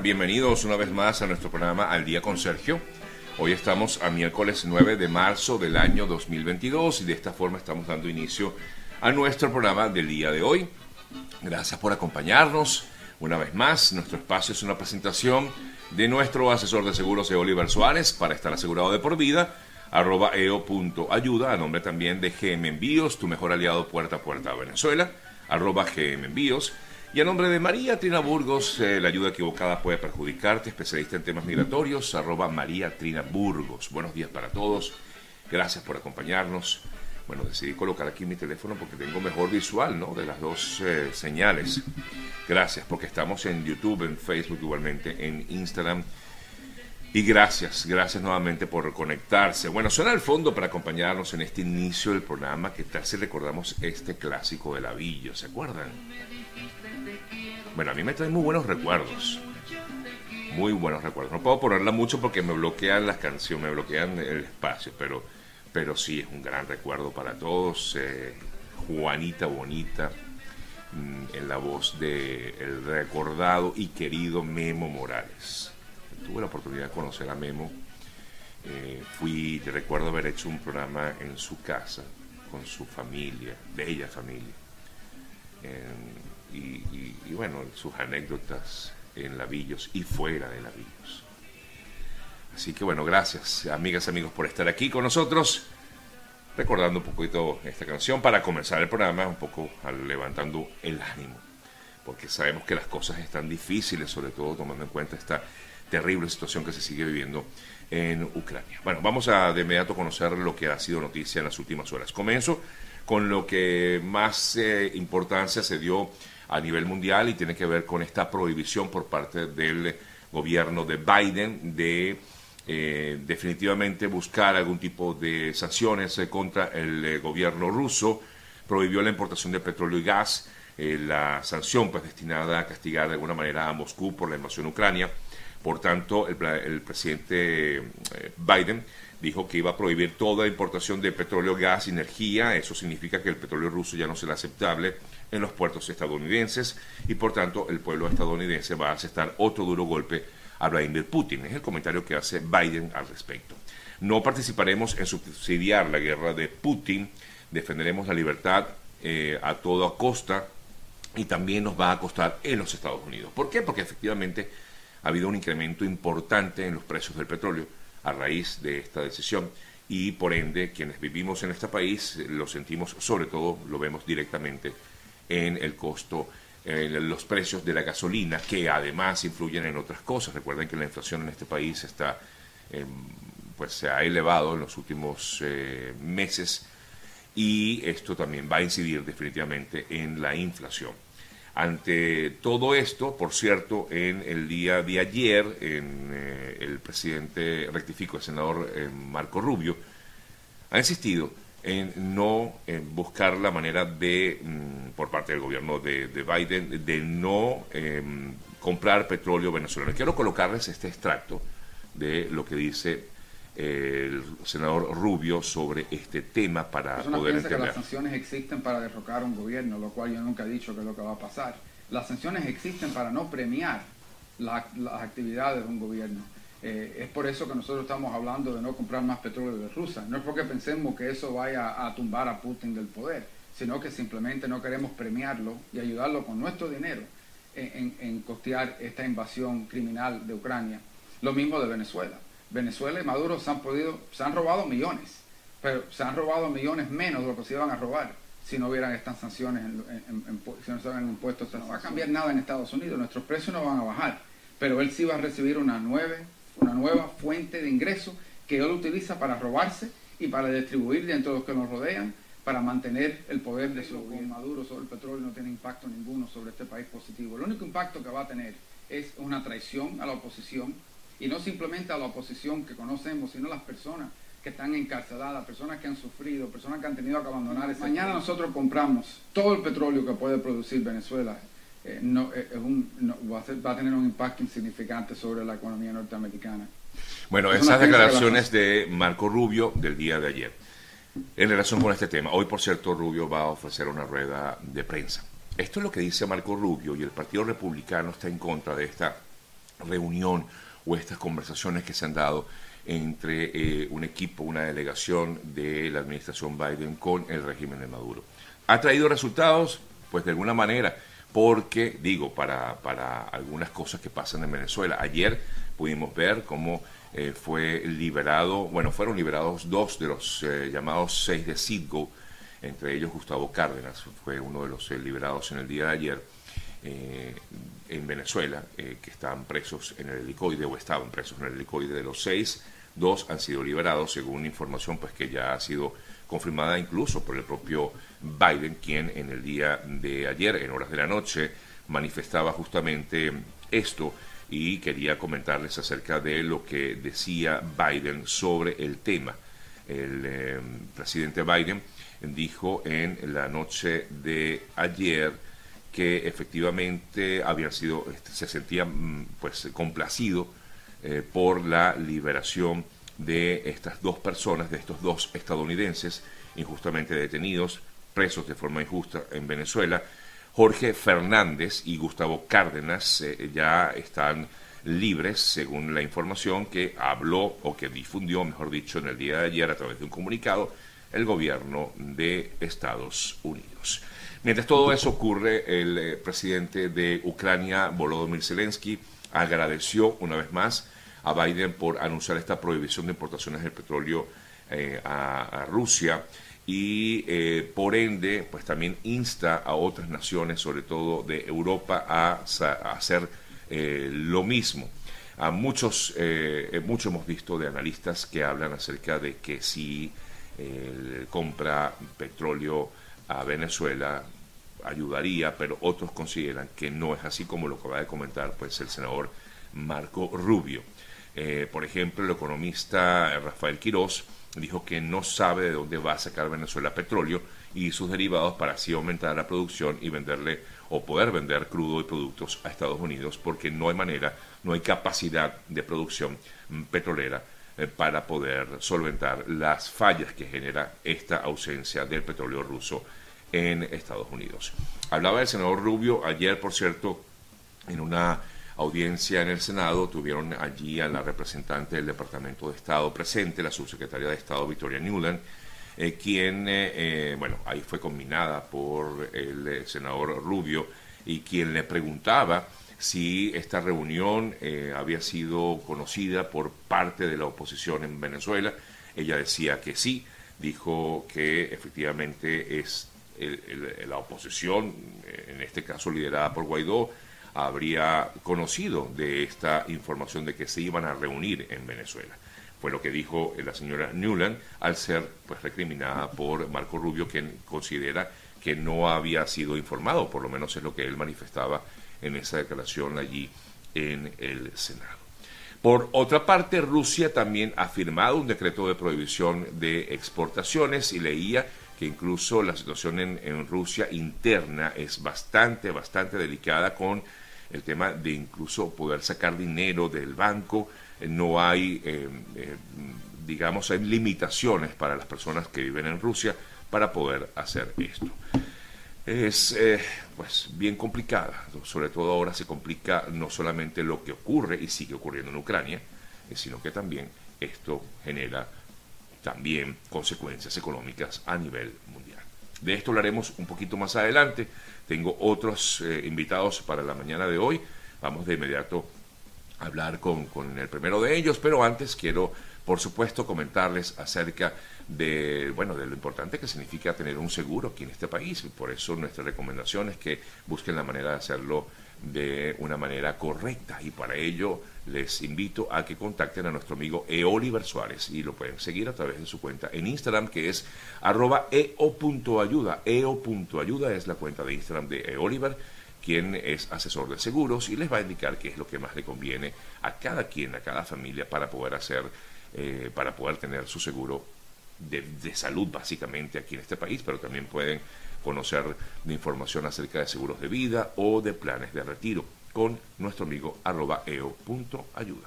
Bienvenidos una vez más a nuestro programa Al Día con Sergio. Hoy estamos a miércoles 9 de marzo del año 2022 y de esta forma estamos dando inicio a nuestro programa del día de hoy. Gracias por acompañarnos una vez más. Nuestro espacio es una presentación de nuestro asesor de seguros Oliver Suárez para estar asegurado de por vida arroba eo.ayuda, a nombre también de GM Envíos, tu mejor aliado puerta a puerta a Venezuela, arroba GM Envíos. Y a nombre de María Trina Burgos, eh, la ayuda equivocada puede perjudicarte, especialista en temas migratorios, arroba María Trina Burgos. Buenos días para todos, gracias por acompañarnos. Bueno, decidí colocar aquí mi teléfono porque tengo mejor visual, ¿no? De las dos eh, señales. Gracias, porque estamos en YouTube, en Facebook igualmente, en Instagram. Y gracias, gracias nuevamente por conectarse. Bueno, suena al fondo para acompañarnos en este inicio del programa. que tal si recordamos este clásico de la villa? ¿Se acuerdan? Bueno, a mí me trae muy buenos recuerdos. Muy buenos recuerdos. No puedo ponerla mucho porque me bloquean las canciones, me bloquean el espacio, pero, pero sí es un gran recuerdo para todos. Eh, Juanita Bonita, mm, en la voz de el recordado y querido Memo Morales. Tuve la oportunidad de conocer a Memo. Eh, fui, recuerdo haber hecho un programa en su casa, con su familia, bella familia y, bueno, sus anécdotas en Lavillos y fuera de Lavillos. Así que bueno, gracias amigas amigos por estar aquí con nosotros, recordando un poquito esta canción para comenzar el programa, un poco levantando el ánimo, porque sabemos que las cosas están difíciles, sobre todo tomando en cuenta esta terrible situación que se sigue viviendo en Ucrania. Bueno, vamos a de inmediato conocer lo que ha sido noticia en las últimas horas. Comienzo con lo que más eh, importancia se dio a nivel mundial y tiene que ver con esta prohibición por parte del gobierno de Biden de eh, definitivamente buscar algún tipo de sanciones eh, contra el eh, gobierno ruso, prohibió la importación de petróleo y gas, la sanción pues destinada a castigar de alguna manera a Moscú por la invasión Ucrania. Por tanto, el, presidente Biden dijo que iba a prohibir toda importación de petróleo, gas y energía. Eso significa que el petróleo ruso ya no será aceptable en los puertos estadounidenses y por tanto el pueblo estadounidense va a aceptar otro duro golpe a Vladimir Putin. Es el comentario que hace Biden al respecto. No participaremos en subsidiar la guerra de Putin, defenderemos la libertad eh, a toda costa y también nos va a costar en los Estados Unidos. ¿Por qué? Porque efectivamente ha habido un incremento importante en los precios del petróleo a raíz de esta decisión y por ende quienes vivimos en este país lo sentimos, sobre todo lo vemos directamente en el costo, en los precios de la gasolina, que además influyen en otras cosas. Recuerden que la inflación en este país está, em, pues se ha elevado en los últimos eh, meses y esto también va a incidir definitivamente en la inflación. Ante todo esto, por cierto, en el día de ayer, en, eh, el presidente rectifico, el senador eh, Marco Rubio, ha insistido en no buscar la manera de, mm, por parte del gobierno de, Biden, de no em, comprar petróleo venezolano. Quiero colocarles este extracto de lo que dice el senador Rubio sobre este tema para poder entender. que las sanciones existen para derrocar un gobierno, lo cual yo nunca he dicho que es lo que va a pasar. Las sanciones existen para no premiar las actividades de un gobierno. Eh, es por eso que nosotros estamos hablando de no comprar más petróleo de Rusia. No es porque pensemos que eso vaya a tumbar a Putin del poder, sino que simplemente no queremos premiarlo y ayudarlo con nuestro dinero en, costear esta invasión criminal de Ucrania. Lo mismo de Venezuela. Venezuela y Maduro se han podido, se han robado millones, pero se han robado millones menos de lo que se iban a robar si no hubieran estas sanciones, si no se hubieran impuestos. No va a cambiar nada en Estados Unidos, nuestros precios no van a bajar, pero él sí va a recibir una nueva una nueva fuente de ingreso que él utiliza para robarse y para distribuir dentro de los que nos rodean, para mantener el poder de su gobierno. Maduro sobre el petróleo no tiene impacto ninguno sobre este país positivo. El único impacto que va a tener es una traición a la oposición, y no simplemente a la oposición que conocemos, sino a las personas que están encarceladas, personas que han sufrido, personas que han tenido que abandonar ese Mañana nosotros compramos todo el petróleo que puede producir Venezuela eh, no, eh, es un, va, a tener un impacto insignificante sobre la economía norteamericana. Bueno, esas declaraciones de Marco Rubio del día de ayer en relación con este tema. Hoy, por cierto, Rubio va a ofrecer una rueda de prensa. Esto es lo que dice Marco Rubio y el Partido Republicano está en contra de esta reunión o estas conversaciones que se han dado entre eh, un equipo, una delegación de la administración Biden con el régimen de Maduro. ¿Ha traído resultados? Pues de alguna manera, porque, digo, para, para algunas cosas que pasan en Venezuela. Ayer pudimos ver cómo eh, fue liberado, bueno, fueron liberados dos de los eh, llamados seis de Citgo, entre ellos Gustavo Cárdenas, fue uno de los liberados en el día de ayer en Venezuela, que estaban presos en el helicoide o estaban presos en el helicoide de los seis Dos han sido liberados, según información pues, que ya ha sido confirmada incluso por el propio Biden, quien en el día de ayer, en horas de la noche, manifestaba justamente esto y quería comentarles acerca de lo que decía Biden sobre el tema. El eh, presidente Biden dijo en la noche de ayer que efectivamente había sido, este, se sentía mm, pues complacido eh, por la liberación de estas dos personas, de estos dos estadounidenses injustamente detenidos, presos de forma injusta en Venezuela. Jorge Fernández y Gustavo Cárdenas eh, ya están libres, según la información que habló o que difundió, mejor dicho, en el día de ayer a través de un comunicado el gobierno de Estados Unidos. Mientras todo eso ocurre, el eh, presidente de Ucrania, Volodymyr Zelensky, agradeció una vez más a Biden por anunciar esta prohibición de importaciones de petróleo eh, a, Rusia y eh, por ende pues también insta a otras naciones, sobre todo de Europa, a, hacer lo mismo. A muchos, mucho hemos visto de analistas que hablan acerca de que si compra petróleo a Venezuela ayudaría, pero otros consideran que no es así como lo acaba de comentar pues el senador Marco Rubio. Eh, por ejemplo, el economista Rafael Quirós dijo que no sabe de dónde va a sacar Venezuela petróleo y sus derivados para así aumentar la producción y venderle o poder vender crudo y productos a Estados Unidos porque no hay manera, no hay capacidad de producción petrolera para poder solventar las fallas que genera esta ausencia del petróleo ruso en Estados Unidos. Hablaba el senador Rubio ayer, por cierto, en una audiencia en el Senado, tuvieron allí a la representante del Departamento de Estado presente, la subsecretaria de Estado Victoria Newland, eh, quien, eh, eh, bueno, ahí fue combinada por el senador Rubio y quien le preguntaba si esta reunión había sido conocida por parte de la oposición en Venezuela. Ella decía que sí, dijo que efectivamente es la oposición, en este caso liderada por Guaidó, habría conocido de esta información de que se iban a reunir en Venezuela. Fue lo que dijo la señora Newland al ser pues recriminada por Marco Rubio, quien considera que no había sido informado, por lo menos es lo que él manifestaba en esa declaración allí en el Senado. Por otra parte, Rusia también ha firmado un decreto de prohibición de exportaciones y leía que incluso la situación en, Rusia interna es bastante, bastante delicada con el tema de incluso poder sacar dinero del banco, eh, no hay, eh, eh, digamos, hay limitaciones para las personas que viven en Rusia para poder hacer esto. Es pues bien complicada, sobre todo ahora se complica no solamente lo que ocurre y sigue ocurriendo en Ucrania, sino que también esto genera también consecuencias económicas a nivel mundial. De esto hablaremos un poquito más adelante. Tengo otros eh, invitados para la mañana de hoy. Vamos de inmediato a hablar con, con el primero de ellos, pero antes quiero, por supuesto, comentarles acerca de, bueno, de lo importante que significa tener un seguro aquí en este país. Por eso nuestra recomendación es que busquen la manera de hacerlo de una manera correcta y para ello les invito a que contacten a nuestro amigo Eoliver Suárez y lo pueden seguir a través de su cuenta en Instagram que es arroba eo.ayuda. Eo.ayuda es la cuenta de Instagram de Eoliver quien es asesor de seguros y les va a indicar qué es lo que más le conviene a cada quien, a cada familia para poder hacer, eh, para poder tener su seguro de, salud básicamente aquí en este país, pero también pueden conocer de información acerca de seguros de vida o de planes de retiro con nuestro amigo arroba.